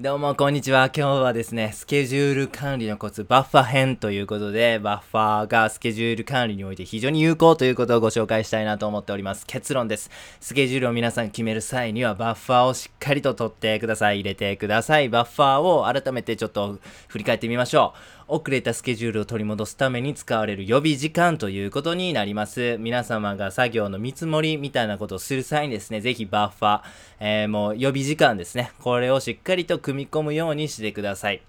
どうも、こんにちは。今日はですね、スケジュール管理のコツ、バッファ編ということで、バッファーがスケジュール管理において非常に有効ということをご紹介したいなと思っております。結論です。スケジュールを皆さん決める際には、バッファーをしっかりと取ってください。入れてください。バッファーを改めてちょっと振り返ってみましょう。遅れたスケジュールを取り戻すために使われる予備時間ということになります。皆様が作業の見積もりみたいなことをする際にですね、ぜひバッファー、えー、もう予備時間ですね。これをしっかりと組み込むようにしてください。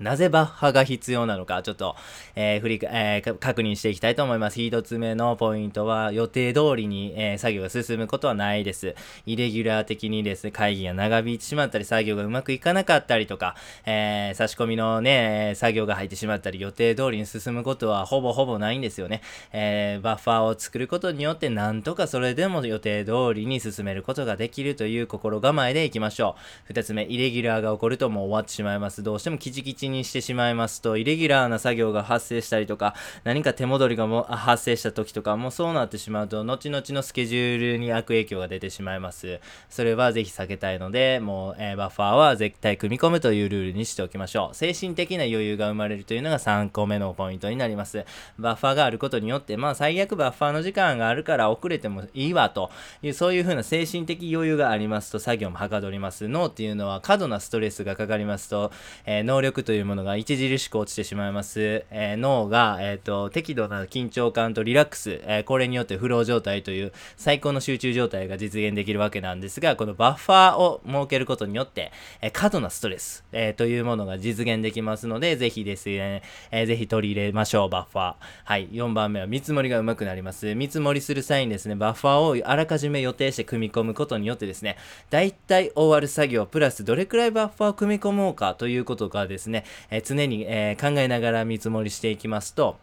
なぜバッハが必要なのか、ちょっと、えー、振り、えー、確認していきたいと思います。一つ目のポイントは、予定通りに、えー、作業が進むことはないです。イレギュラー的にですね、会議が長引いてしまったり、作業がうまくいかなかったりとか、えー、差し込みのね、作業が入ってしまったり、予定通りに進むことはほぼほぼないんですよね。えー、バッファーを作ることによって、なんとかそれでも予定通りに進めることができるという心構えでいきましょう。二つ目、イレギュラーが起こるともう終わってしまいます。どうしてもキチキチにしてしまいますと、イレギュラーな作業が発生したりとか、何か手戻りがも発生した時とかもそうなってしまうと、後々のスケジュールに悪影響が出てしまいます。それはぜひ避けたいので、もう、えー、バッファーは絶対組み込むというルールにしておきましょう。精神的な余裕が生まれるというのが3個目のポイントになります。バッファーがあることによって、まあ最悪バッファーの時間があるから遅れてもいいわという、そういう風な精神的余裕がありますと作業もはかどります。脳っていうのは過度なストレスがかかりますと、えー、能力とというものが著しく落ちてしまいます。えー、脳が、え、ー、と、適度な緊張感とリラックス、えー、これによってフロー状態という最高の集中状態が実現できるわけなんですが、このバッファーを設けることによって、え過度なストレス、えというものが実現できますので、ぜひですね、えぜひ取り入れましょう、バッファー。はい、4番目は見積もりがうまくなります。見積もりする際にですね、バッファーをあらかじめ予定して組み込むことによってですね、だいたい終わる作業プラスどれくらいバッファーを組み込もうかということがですね、え常に、え考えながら見積もりしていきますと、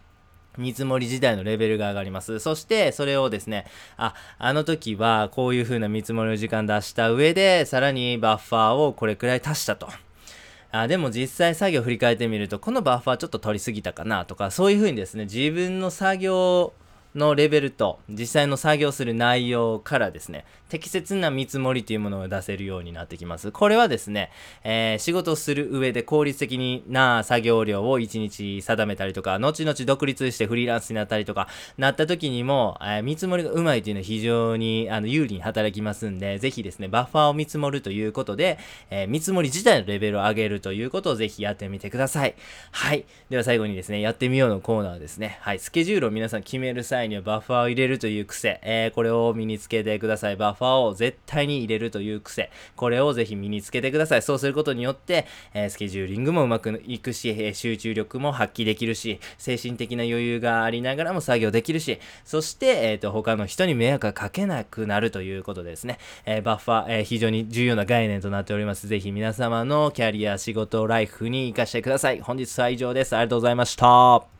見積もり自体のレベルが上がります。そして、それをですね、あ、あの時はこういう風な見積もりの時間出した上で、さらにバッファーをこれくらい足したと。あでも実際作業振り返ってみると、このバッファーちょっと取りすぎたかなとか、そういう風にですね、自分の作業のレベルと実際の作業する内容からですね、適切な見積もりというものを出せるようになってきます。これはですね、えー、仕事をする上で効率的な作業量を1日定めたりとか、後々独立してフリーランスになったりとか、なった時にも、えー、見積もりがうまいというのは非常にあの有利に働きますんで、ぜひですね、バッファーを見積もるということで、えー、見積もり自体のレベルを上げるということをぜひやってみてください。はい。では最後にですね、やってみようのコーナーですね。はい。スケジュールを皆さん決める際にはバッファーを入れるという癖、えー、これを身につけてください。バッファーを絶対に入れるという癖、これをぜひ身につけてください。そうすることによって、えー、スケジューリングもうまくいくし、え、集中力も発揮できるし、精神的な余裕がありながらも作業できるし、そして、えっ、と、他の人に迷惑がかけなくなるということですね。えバッファー、え非常に重要な概念となっております。ぜひ皆様のキャリア、仕事、ライフに活かしてください。本日は以上です。ありがとうございました。